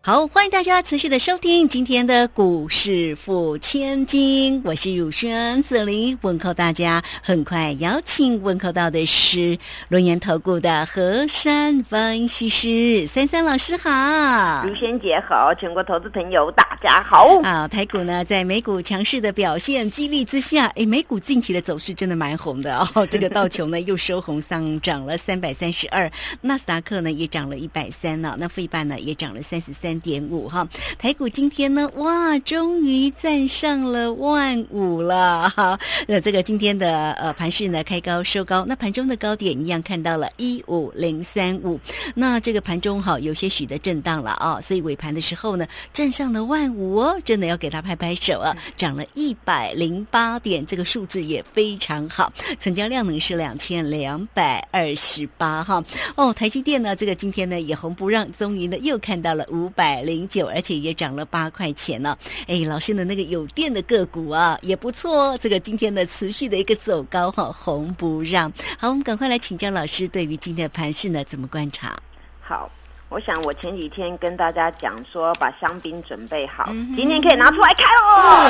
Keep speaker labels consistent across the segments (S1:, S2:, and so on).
S1: 好，欢迎大家持续的收听今天的股市付千金，我是汝轩，这里问候大家。很快邀请问候到的是龙岩投顾的何山分析师三三老师好，
S2: 汝轩姐好，全国投资朋友大家好。
S1: 啊，台股呢在美股强势的表现激励之下，哎，美股近期的走势真的蛮红的哦。这个道琼呢又收红上涨了三百三十二，纳斯达克呢也涨了一百三了，那费半呢也涨了三十三。点五哈，台股今天呢，哇，终于站上了万五了哈。那这个今天的呃盘势呢，开高收高，那盘中的高点一样看到了一五零三五。那这个盘中哈有些许的震荡了啊，所以尾盘的时候呢，站上了万五哦，真的要给他拍拍手啊，涨了一百零八点，这个数字也非常好。成交量呢是两千两百二十八哈。哦，台积电呢，这个今天呢也红不让，终于呢又看到了五百。零九，而且也涨了八块钱了。哎，老师的那个有电的个股啊，也不错哦。这个今天的持续的一个走高哈，红不让。好，我们赶快来请教老师，对于今天的盘势呢，怎么观察？
S2: 好，我想我前几天跟大家讲说，把香槟准备好，今天可以拿出来开哦。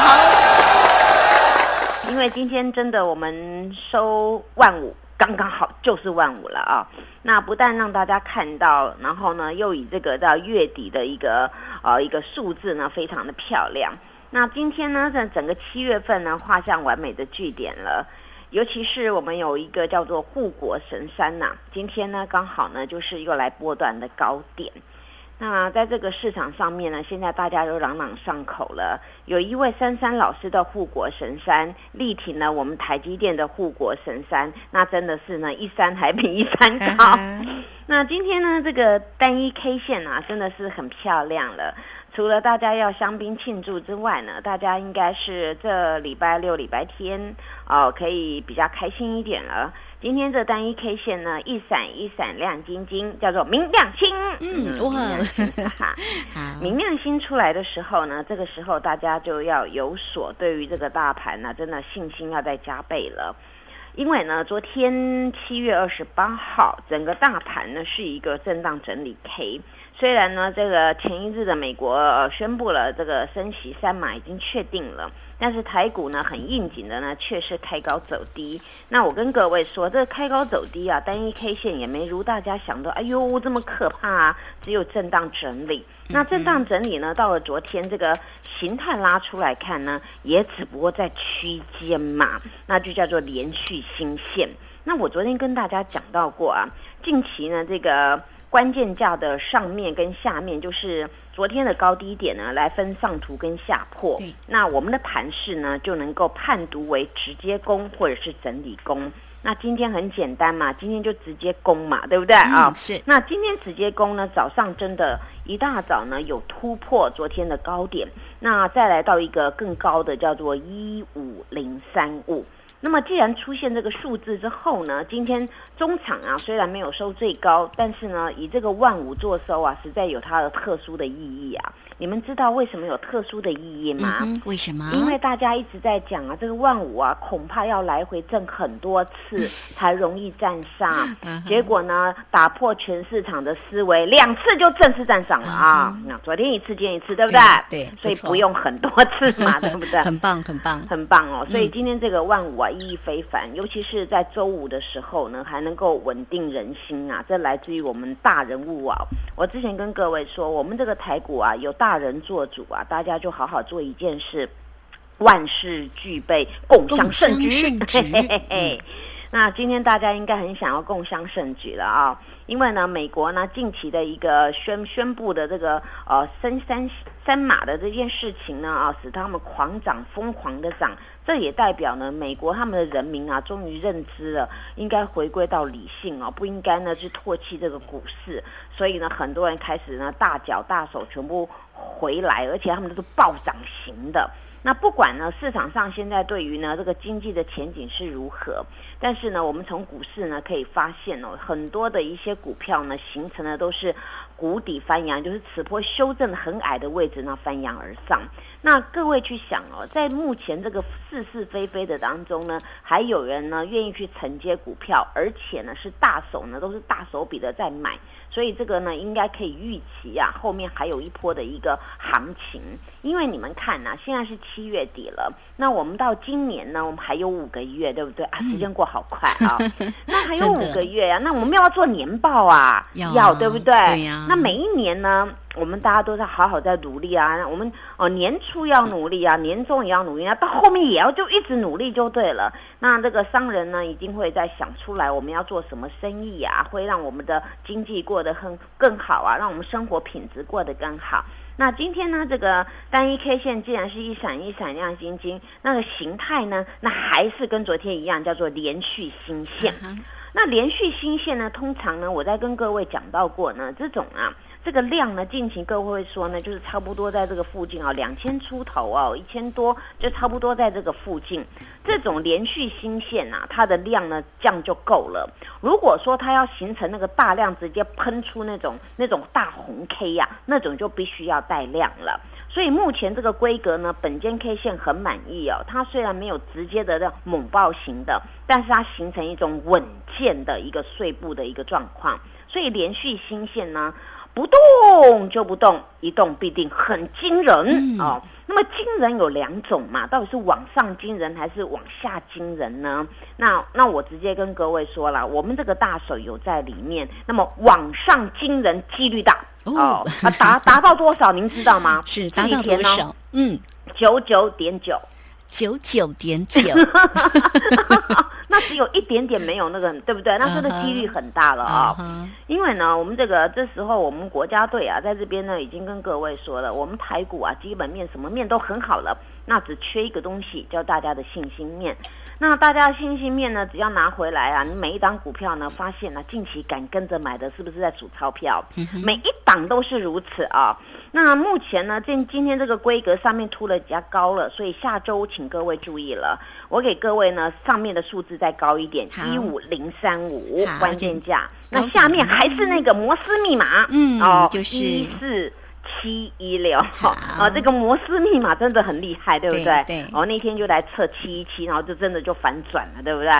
S2: 好，因为今天真的我们收万五。刚刚好就是万五了啊！那不但让大家看到，然后呢，又以这个到月底的一个呃一个数字呢，非常的漂亮。那今天呢，在整个七月份呢，画上完美的句点了。尤其是我们有一个叫做护国神山呐，今天呢，刚好呢，就是又来波段的高点。那在这个市场上面呢，现在大家都朗朗上口了。有一位珊珊老师的护国神山力挺了我们台积电的护国神山，那真的是呢一山还比一山高。那今天呢，这个单一 K 线啊，真的是很漂亮了。除了大家要香槟庆祝之外呢，大家应该是这礼拜六、礼拜天哦，可以比较开心一点了。今天这单一 K 线呢，一闪一闪亮晶晶，叫做明亮星。嗯，哇，明亮星出来的时候呢，这个时候大家就要有所对于这个大盘呢，真的信心要再加倍了。因为呢，昨天七月二十八号，整个大盘呢是一个震荡整理 K。虽然呢，这个前一日的美国宣布了这个升息三码已经确定了。但是台股呢，很应景的呢，却是开高走低。那我跟各位说，这个开高走低啊，单一 K 线也没如大家想的，哎呦这么可怕啊！只有震荡整理。那震荡整理呢，到了昨天这个形态拉出来看呢，也只不过在区间嘛，那就叫做连续新线。那我昨天跟大家讲到过啊，近期呢，这个关键价的上面跟下面就是。昨天的高低点呢，来分上图跟下破。那我们的盘势呢，就能够判读为直接攻或者是整理攻。那今天很简单嘛，今天就直接攻嘛，对不对啊？
S1: 是。
S2: 那今天直接攻呢，早上真的一大早呢有突破昨天的高点，那再来到一个更高的叫做一五零三五。那么，既然出现这个数字之后呢，今天中场啊虽然没有收最高，但是呢，以这个万五做收啊，实在有它的特殊的意义啊。你们知道为什么有特殊的意义吗？
S1: 为什么？
S2: 因为大家一直在讲啊，这个万五啊，恐怕要来回挣很多次才容易站上。结果呢，打破全市场的思维，两次就正式站上了啊！那昨天一次，今天一次，对不对？
S1: 对，
S2: 所以不用很多次嘛，对不对？
S1: 很棒，很棒，
S2: 很棒哦！所以今天这个万五啊，意义非凡，尤其是在周五的时候呢，还能够稳定人心啊！这来自于我们大人物啊！我之前跟各位说，我们这个台股啊，有大。人做主啊，大家就好好做一件事，万事俱备，共襄盛举。那今天大家应该很想要共襄盛举了啊，因为呢，美国呢近期的一个宣宣布的这个呃升三三码的这件事情呢啊，使他们狂涨，疯狂的涨。这也代表呢，美国他们的人民啊，终于认知了，应该回归到理性哦，不应该呢去唾弃这个股市。所以呢，很多人开始呢大脚大手全部回来，而且他们都是暴涨型的。那不管呢市场上现在对于呢这个经济的前景是如何，但是呢我们从股市呢可以发现哦，很多的一些股票呢形成的都是谷底翻扬，就是此波修正很矮的位置呢翻扬而上。那各位去想哦，在目前这个是是非非的当中呢，还有人呢愿意去承接股票，而且呢是大手呢都是大手笔的在买。所以这个呢，应该可以预期啊，后面还有一波的一个行情。因为你们看呐，现在是七月底了，那我们到今年呢，我们还有五个月，对不对啊？时间过好快啊！那还有五个月呀，那我们要做年报啊？
S1: 要，
S2: 对不对？
S1: 对呀。
S2: 那每一年呢，我们大家都在好好在努力啊。我们哦，年初要努力啊，年终也要努力啊，到后面也要就一直努力就对了。那这个商人呢，一定会在想出来我们要做什么生意啊，会让我们的经济过得很更好啊，让我们生活品质过得更好。那今天呢，这个单一 K 线既然是一闪一闪亮晶晶，那个形态呢，那还是跟昨天一样，叫做连续新线。那连续新线呢，通常呢，我在跟各位讲到过呢，这种啊。这个量呢，近期各位会说呢，就是差不多在这个附近啊，两千出头哦，一千多就差不多在这个附近。这种连续新线啊，它的量呢降就够了。如果说它要形成那个大量直接喷出那种那种大红 K 呀，那种就必须要带量了。所以目前这个规格呢，本间 K 线很满意哦。它虽然没有直接的猛爆型的，但是它形成一种稳健的一个碎步的一个状况。所以连续新线呢。不动就不动，一动必定很惊人哦。那么惊人有两种嘛，到底是往上惊人还是往下惊人呢？那那我直接跟各位说了，我们这个大手有在里面。那么往上惊人几率大哦，啊达达到多少您知道吗？
S1: 是达到多少？嗯，
S2: 九九点九。
S1: 九九点九，
S2: 那只有一点点没有那个，对不对？那真的几率很大了啊！因为呢，我们这个这时候我们国家队啊，在这边呢已经跟各位说了，我们台股啊基本面什么面都很好了，那只缺一个东西，叫大家的信心面。那大家的信心面呢，只要拿回来啊，你每一档股票呢，发现呢近期敢跟着买的，是不是在数钞票？每一档都是如此啊。那目前呢，今今天这个规格上面突的比较高了，所以下周请各位注意了。我给各位呢上面的数字再高一点，一五零三五关键价。那下面还是那个摩斯密码，
S1: 嗯，
S2: 哦，
S1: 就是
S2: 一四七一六。好，啊，这个摩斯密码真的很厉害，对不对？
S1: 对。
S2: 哦，那天就来测七一七，然后就真的就反转了，对不对？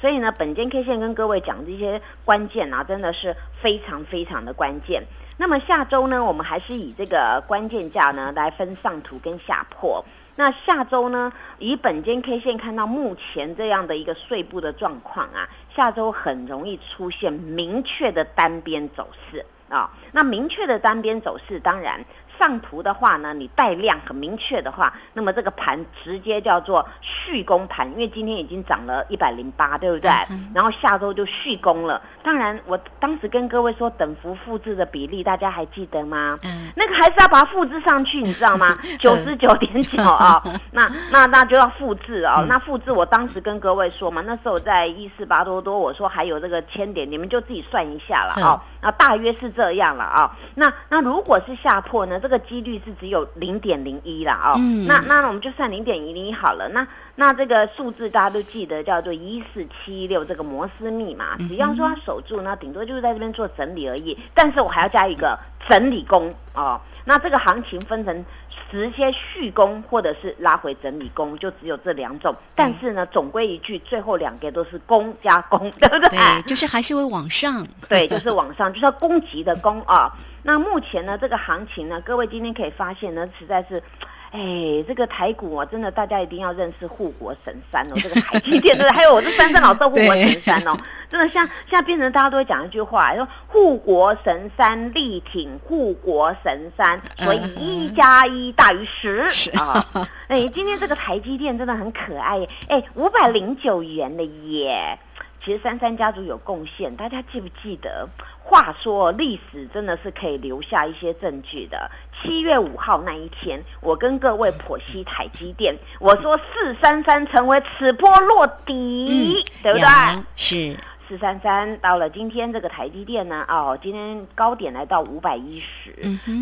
S2: 所以呢，本间 K 线跟各位讲这些关键啊，真的是非常非常的关键。那么下周呢，我们还是以这个关键价呢来分上图跟下破。那下周呢，以本间 K 线看到目前这样的一个碎步的状况啊，下周很容易出现明确的单边走势啊。那明确的单边走势，当然。上图的话呢，你带量很明确的话，那么这个盘直接叫做续攻盘，因为今天已经涨了一百零八，对不对？然后下周就续攻了。当然，我当时跟各位说等幅复制的比例，大家还记得吗？嗯，那个还是要把它复制上去，你知道吗？九十九点九啊，那那那就要复制啊。那复制，我当时跟各位说嘛，那时候在一四八多多，我说还有这个千点，你们就自己算一下了啊。那大约是这样了啊。那那如果是下破呢？这个几率是只有零点零一了哦。那那我们就算零点一零一好了。那那这个数字大家都记得，叫做一四七六这个摩斯密码。只要说它守住，那顶多就是在这边做整理而已。但是我还要加一个整理工哦。那这个行情分成直接续攻或者是拉回整理攻，就只有这两种。但是呢，总归一句，最后两个都是攻加攻，对不对？
S1: 对，就是还是会往上。
S2: 对，就是往上，就是要攻击的攻啊。那目前呢，这个行情呢，各位今天可以发现呢，实在是，哎，这个台股啊，真的大家一定要认识护国神山哦，这个台积电，对还有我是三山老师护国神山哦，真的像现在变成大家都会讲一句话，说护国神山力挺护国神山，所以一加一大于十啊。哎，今天这个台积电真的很可爱，哎，五百零九元的耶。其实三三家族有贡献，大家记不记得？话说历史真的是可以留下一些证据的。七月五号那一天，我跟各位剖析台积电，我说四三三成为此波落底，对不对？
S1: 是
S2: 四三三，到了今天这个台积电呢，哦，今天高点来到五百一十，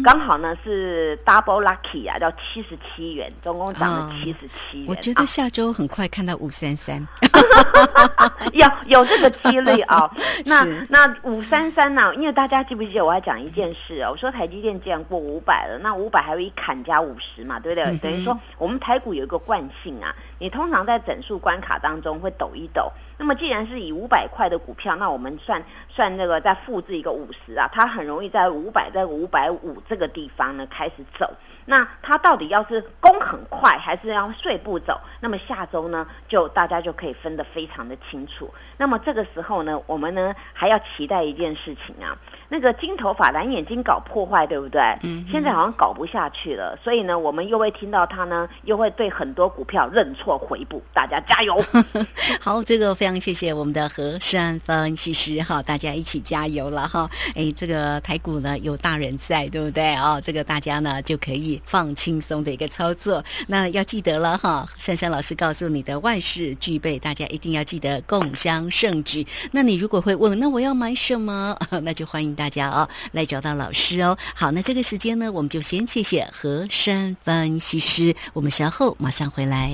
S2: 刚好呢是 double lucky 啊，到七十七元，总共涨了七十七元。
S1: 我觉得下周很快看到五三三，
S2: 有有这个几率啊。那那五三三呢？因为大家记不记得我要讲一件事哦？我说台积电既然过五百了，那五百还有一砍加五十嘛，对不对？等于说我们台股有一个惯性啊，你通常在整数关卡当中会抖一抖。那么既然是以五百块的股票，那我们算算那个再复制一个五十啊，它很容易在五百在五百五这个地方呢开始走。那它到底要是攻很快，还是要碎步走？那么下周呢，就大家就可以分得非常的清楚。那么这个时候呢，我们呢还要期待一件事情啊。那个金头发蓝眼睛搞破坏，对不对？嗯。现在好像搞不下去了，所以呢，我们又会听到他呢，又会对很多股票认错回补。大家加油！
S1: 好，这个非常谢谢我们的何山分析师哈，大家一起加油了哈。哎，这个台股呢有大人在，对不对啊？这个大家呢就可以放轻松的一个操作。那要记得了哈，珊珊老师告诉你的万事俱备，大家一定要记得共襄盛举。那你如果会问，那我要买什么？那就欢迎。大家哦，来找到老师哦。好，那这个时间呢，我们就先谢谢和山分析师。我们稍后马上回来。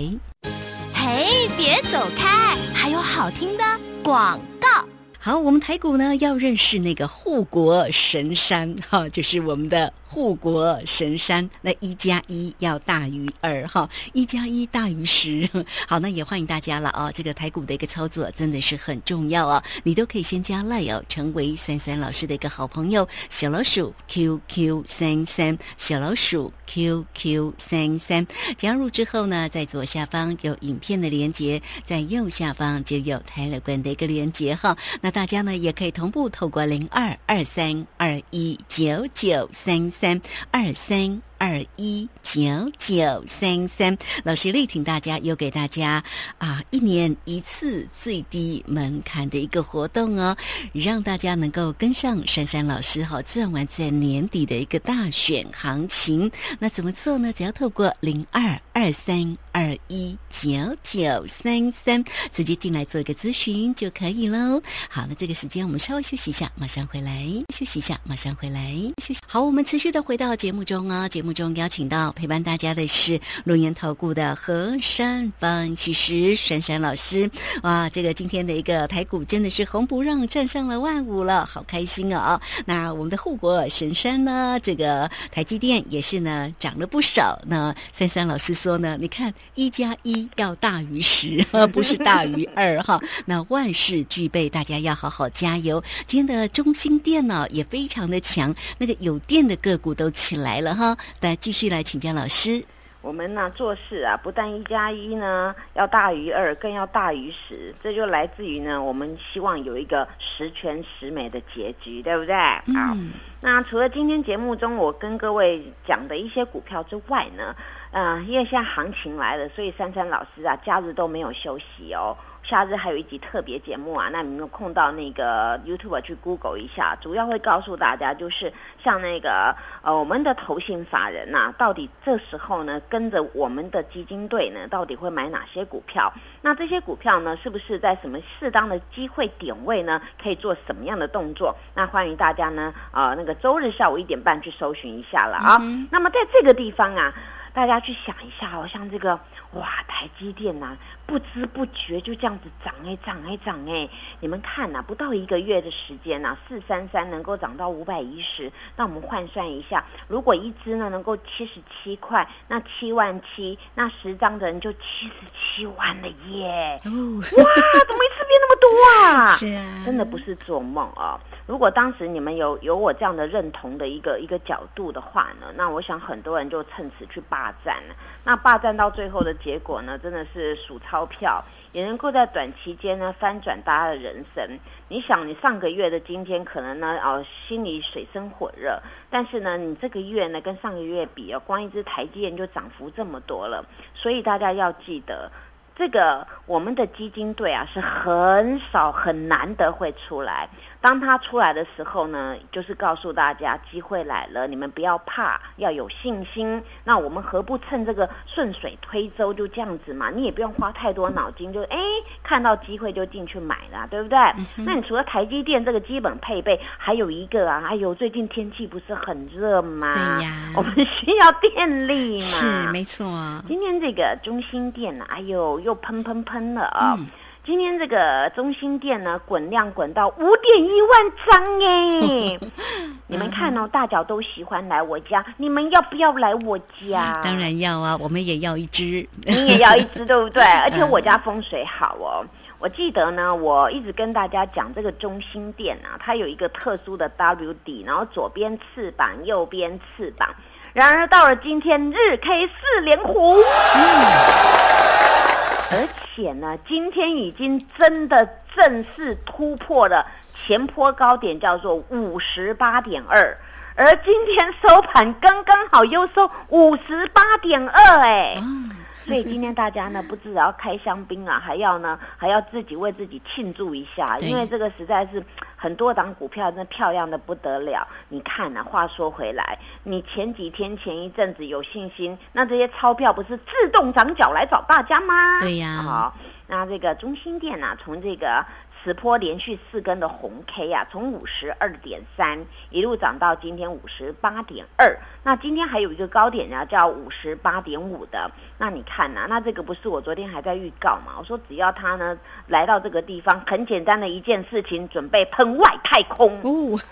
S3: 嘿，别走开，还有好听的广告。
S1: 好，我们台股呢要认识那个护国神山 哈，就是我们的。护国神山，那一加一要大于二哈，一加一大于十。好，那也欢迎大家了哦。这个台股的一个操作真的是很重要哦，你都可以先加赖哦，成为三三老师的一个好朋友。小老鼠 QQ 三三，小老鼠 QQ 三三，加入之后呢，在左下方有影片的连接，在右下方就有台乐观的一个连接哈。那大家呢也可以同步透过零二二三二一九九三三。二三。二一九九三三，老师力挺大家，又给大家啊一年一次最低门槛的一个活动哦，让大家能够跟上珊珊老师哈，赚完在年底的一个大选行情。那怎么做呢？只要透过零二二三二一九九三三直接进来做一个咨询就可以喽。好，那这个时间我们稍微休息一下，马上回来。休息一下，马上回来。休息。好，我们持续的回到节目中啊，节目。中邀请到陪伴大家的是龙岩投顾的何山分析师珊珊老师。哇，这个今天的一个台股真的是红不让，站上了万五了，好开心哦！那我们的护国神山呢？这个台积电也是呢，涨了不少。那珊珊老师说呢，你看一加一要大于十，不是大于二哈。那万事俱备，大家要好好加油。今天的中心电脑也非常的强，那个有电的个股都起来了哈。来继续来请教老师。
S2: 我们呢做事啊，不但一加一呢要大于二，更要大于十。这就来自于呢，我们希望有一个十全十美的结局，对不对？好，那除了今天节目中我跟各位讲的一些股票之外呢，嗯，因为现在行情来了，所以珊珊老师啊，假日都没有休息哦。夏日还有一集特别节目啊，那你们有空到那个 YouTube 去 Google 一下，主要会告诉大家，就是像那个呃我们的投信法人呐，到底这时候呢跟着我们的基金队呢，到底会买哪些股票？那这些股票呢，是不是在什么适当的机会点位呢，可以做什么样的动作？那欢迎大家呢，呃那个周日下午一点半去搜寻一下了啊。那么在这个地方啊，大家去想一下哦，像这个。哇，台积电呐，不知不觉就这样子涨哎，涨哎，涨哎！你们看呐，不到一个月的时间呐，四三三能够涨到五百一十，那我们换算一下，如果一支呢能够七十七块，那七万七，那十张的人就七十七万了耶！哇，怎么一次变那么多啊？
S1: 是啊，
S2: 真的不是做梦啊！如果当时你们有有我这样的认同的一个一个角度的话呢，那我想很多人就趁此去霸占了。那霸占到最后的结果呢，真的是数钞票，也能够在短期间呢翻转大家的人生。你想，你上个月的今天可能呢哦心里水深火热，但是呢你这个月呢跟上个月比哦，光一只台积电就涨幅这么多了。所以大家要记得。这个我们的基金队啊是很少很难得会出来。当他出来的时候呢，就是告诉大家机会来了，你们不要怕，要有信心。那我们何不趁这个顺水推舟，就这样子嘛？你也不用花太多脑筋，就哎看到机会就进去买了，对不对？那你除了台积电这个基本配备，还有一个啊，哎呦，最近天气不是很热吗？
S1: 对呀，
S2: 我们需要电力嘛。
S1: 是没错。
S2: 今天这个中心电呢，哎呦，又喷喷喷了啊！今天这个中心店呢，滚量滚到五点一万张哎！你们看哦，大脚都喜欢来我家，你们要不要来我家？
S1: 当然要啊，我们也要一只，
S2: 你也要一只，对不对？而且我家风水好哦。我记得呢，我一直跟大家讲这个中心店啊，它有一个特殊的 W 底，然后左边翅膀，右边翅膀。然而到了今天，日 K 四连红。而且呢，今天已经真的正式突破了前坡高点，叫做五十八点二，而今天收盘刚刚好又收五十八点二，哎。所以今天大家呢，不只要开香槟啊，还要呢，还要自己为自己庆祝一下，因为这个实在是很多档股票那漂亮的不得了。你看啊，话说回来，你前几天前一阵子有信心，那这些钞票不是自动长脚来找大家吗？
S1: 对呀。
S2: 好，那这个中心店呢，从这个。此波连续四根的红 K 啊，从五十二点三一路涨到今天五十八点二。那今天还有一个高点呢，叫五十八点五的。那你看呐，那这个不是我昨天还在预告嘛？我说只要它呢来到这个地方，很简单的一件事情，准备喷外太空。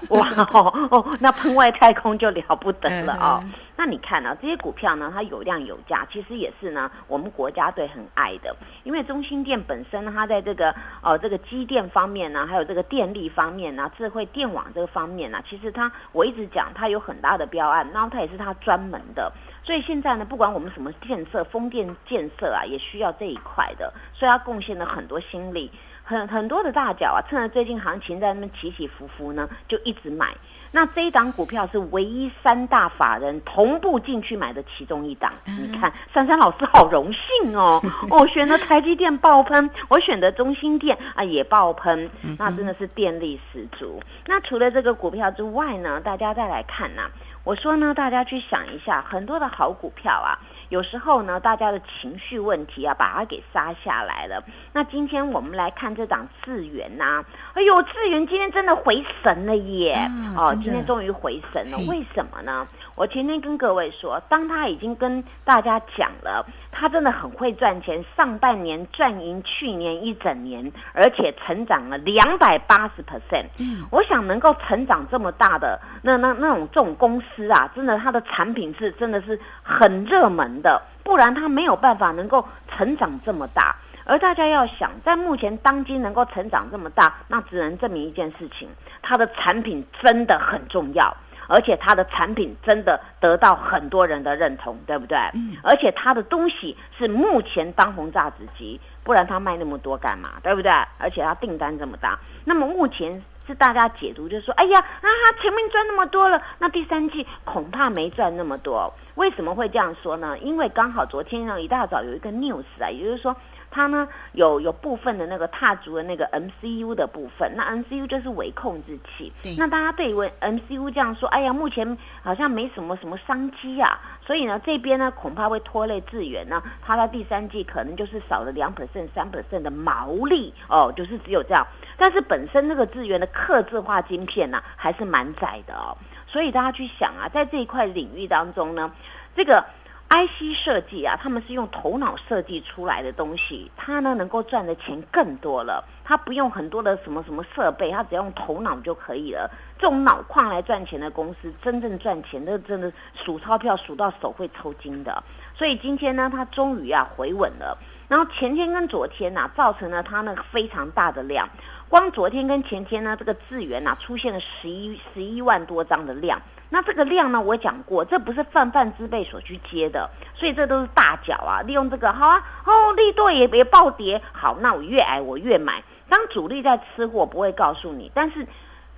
S2: 哇哦，那喷外太空就了不得了 哦。那你看呢？这些股票呢，它有量有价，其实也是呢，我们国家队很爱的。因为中心店本身，它在这个呃这个机电方面呢，还有这个电力方面呢，智慧电网这个方面呢，其实它我一直讲它有很大的标案，然后它也是它专门的。所以现在呢，不管我们什么建设，风电建设啊，也需要这一块的，所以它贡献了很多心力，很很多的大脚啊，趁着最近行情在那边起起伏伏呢，就一直买。那这一档股票是唯一三大法人同步进去买的其中一档。你看，珊珊老师好荣幸哦！我选的台积电爆喷，我选的中心电啊也爆喷，那真的是电力十足。那除了这个股票之外呢，大家再来看呐，我说呢，大家去想一下，很多的好股票啊。有时候呢，大家的情绪问题啊，把它给杀下来了。那今天我们来看这档智源呐，哎呦，智源今天真的回神了耶！哦，今天终于回神了，为什么呢？我前天跟各位说，当他已经跟大家讲了。他真的很会赚钱，上半年赚赢去年一整年，而且成长了两百八十 percent。嗯，我想能够成长这么大的那那那种这种公司啊，真的它的产品是真的是很热门的，不然它没有办法能够成长这么大。而大家要想，在目前当今能够成长这么大，那只能证明一件事情：它的产品真的很重要。而且它的产品真的得到很多人的认同，对不对？嗯。而且它的东西是目前当红榨子机，不然它卖那么多干嘛？对不对？而且它订单这么大，那么目前是大家解读，就是说，哎呀，啊，前面赚那么多了，那第三季恐怕没赚那么多。为什么会这样说呢？因为刚好昨天呢一大早有一个 news 啊，也就是说。它呢有有部分的那个踏足的那个 MCU 的部分，那 MCU 就是微控制器。那大家对于 MCU 这样说，哎呀，目前好像没什么什么商机啊，所以呢这边呢恐怕会拖累资源呢，它在第三季可能就是少了两 percent、三 percent 的毛利哦，就是只有这样。但是本身那个资源的刻字化晶片呢还是蛮窄的哦，所以大家去想啊，在这一块领域当中呢，这个。IC 设计啊，他们是用头脑设计出来的东西，它呢能够赚的钱更多了。它不用很多的什么什么设备，它只要用头脑就可以了。这种脑矿来赚钱的公司，真正赚钱的真的数钞票数到手会抽筋的。所以今天呢，它终于啊回稳了。然后前天跟昨天呐，造成了它那个非常大的量。光昨天跟前天呢，这个资源呐出现了十一十一万多张的量。那这个量呢？我讲过，这不是泛泛之辈所去接的，所以这都是大脚啊！利用这个好啊，哦，利多也别暴跌，好，那我越矮我越买。当主力在吃货，不会告诉你，但是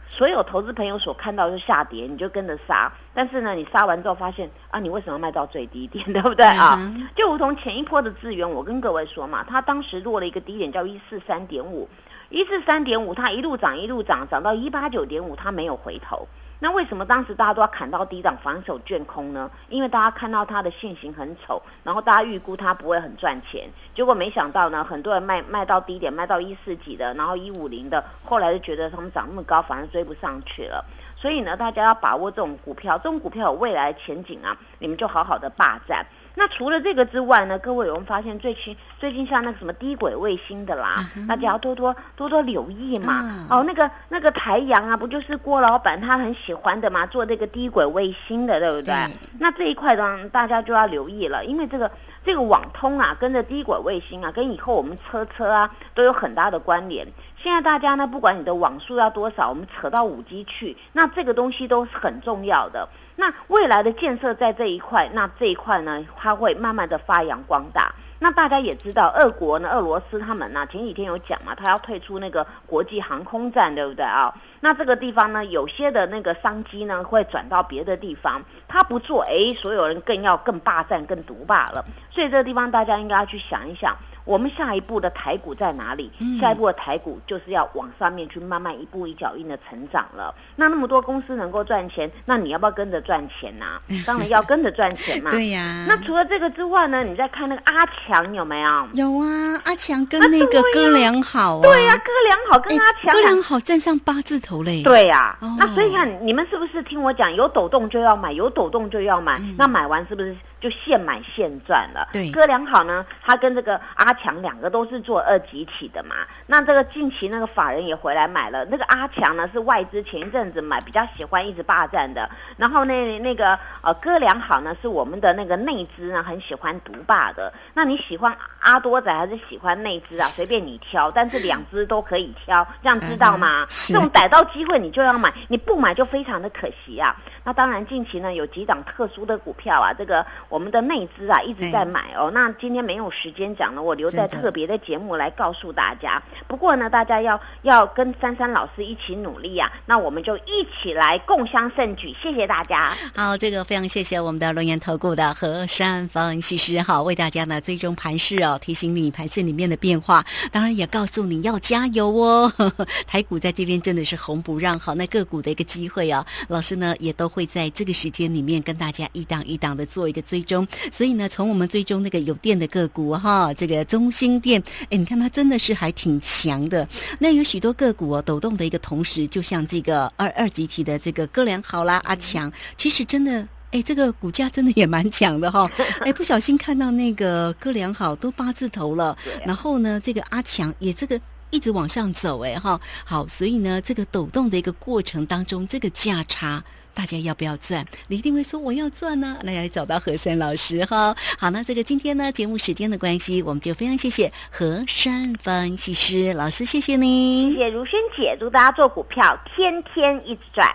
S2: 所有投资朋友所看到就下跌，你就跟着杀。但是呢，你杀完之后发现啊，你为什么要卖到最低点，对不对啊？
S1: 嗯
S2: 就如同前一波的资源，我跟各位说嘛，它当时落了一个低点叫一四三点五，一四三点五，它一路涨一路涨，涨到一八九点五，它没有回头。那为什么当时大家都要砍到低档防守卷空呢？因为大家看到它的现形很丑，然后大家预估它不会很赚钱，结果没想到呢，很多人卖卖到低点，卖到一四几的，然后一五零的，后来就觉得他们涨那么高，反而追不上去了。所以呢，大家要把握这种股票，这种股票有未来前景啊，你们就好好的霸占。那除了这个之外呢，各位有没有发现最近最近像那个什么低轨卫星的啦，大家要多多多多留意嘛。
S1: 嗯
S2: 哦，那个那个台阳啊，不就是郭老板他很喜欢的嘛，做这个低轨卫星的，对不对？
S1: 对
S2: 那这一块呢，大家就要留意了，因为这个这个网通啊，跟着低轨卫星啊，跟以后我们车车啊都有很大的关联。现在大家呢，不管你的网速要多少，我们扯到五 G 去，那这个东西都是很重要的。那未来的建设在这一块，那这一块呢，它会慢慢的发扬光大。那大家也知道，俄国呢，俄罗斯他们呢，前几天有讲嘛，他要退出那个国际航空站，对不对啊？那这个地方呢，有些的那个商机呢，会转到别的地方，他不做，诶，所有人更要更霸占、更独霸了。所以这个地方大家应该要去想一想，我们下一步的台股在哪里？
S1: 嗯。
S2: 下一步的台股就是要往上面去慢慢一步一脚印的成长了。那那么多公司能够赚钱，那你要不要跟着赚钱呐、当然要跟着赚钱嘛。
S1: 对呀，
S2: 那除了这个之外呢，你再看那个阿强有没有？
S1: 有啊，阿强跟
S2: 啊
S1: 那个哥良好啊，
S2: 对呀、哥良好跟
S1: 哎
S2: 阿强啊。
S1: 哥良好站上八字头嘞，
S2: 对呀、
S1: 哦。
S2: 那所以看你们是不是听我讲，有抖动就要买，有抖动就要买，
S1: 嗯。
S2: 那买完是不是就现买现赚了？
S1: 对
S2: 哥良好呢，他跟这个阿强两个都是做二级体的嘛。那这个近期那个法人也回来买了，那个阿强呢是外资前一阵子买，比较喜欢一直霸占的。然后那那个呃哥良好呢是我们的那个内资呢很喜欢独霸的。那你喜欢阿多仔还是喜欢内资啊？随便你挑，但是两只都可以挑，这样知道吗？
S1: 嗯是
S2: 这种逮到机会你就要买，你不买就非常的可惜啊。那当然，近期呢有几档特殊的股票啊，这个我们的内资啊一直在买哦。那今天没有时间讲了，我留在特别的节目来告诉大家。不过呢，大家要要跟珊珊老师一起努力啊，那我们就一起来共襄盛举。谢谢大家。
S1: 好，这个非常谢谢我们的龙岩投顾的何山分析师，哈，为大家呢追踪盘势哦，提醒你盘势里面的变化，当然也告诉你要加油哦。台股在这边真的是红不让，好，那个股的一个机会啊，老师呢也都会在这个时间里面跟大家一档一档的做一个追踪，所以呢，从我们追踪那个有电的个股哈，这个中心电，哎，你看它真的是还挺强的，那有许多个股哦抖动的一个同时，就像这个二二级体的这个哥良好啦，阿强，其实真的。哎，这个股价真的也蛮强的哈、哎，不小心看到那个哥良好都八字头了，然后呢，这个阿强也这个一直往上走，哎哈，好，所以呢，这个抖动的一个过程当中，这个价差。大家要不要赚？你一定会说我要赚呢、那要找到何山老师哈。好，那这个今天呢，节目时间的关系，我们就非常谢谢何山分析师老师，谢谢
S2: 谢
S1: 您。
S2: 谢如萱姐，祝大家做股票天天一直赚。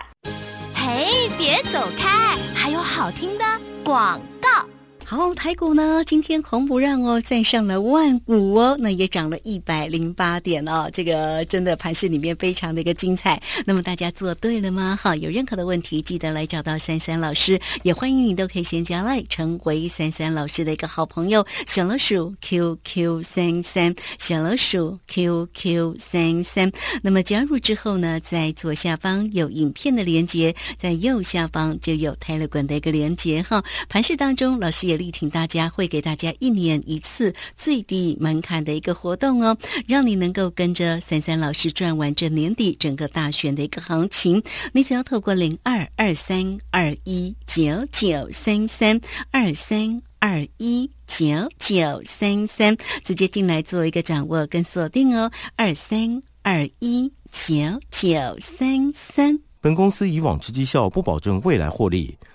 S3: 嘿，别走开，还有好听的广告。
S1: 好，台股呢今天红不让哦，站上了万五哦，那也涨了一百零八点哦，这个真的盘市里面非常的一个精彩。那么大家做对了吗？好，有任何的问题记得来找到珊珊老师，也欢迎你都可以先加来成为珊珊老师的一个好朋友，小老鼠 QQ 三三，小老鼠 QQ 三三。那么加入之后呢，在左下方有影片的连接，在右下方就有泰勒管的一个连接哈。盘市当中，老师也力挺大家，会给大家一年一次最低门槛的一个活动哦，让你能够跟着珊珊老师赚完这年底整个大选的一个行情。你只要透过零二二三二一九九三三二三。二一九九三三，直接进来做一个掌握跟锁定哦，二三二一九九三三。
S4: 本公司以往之绩效不保证未来获利，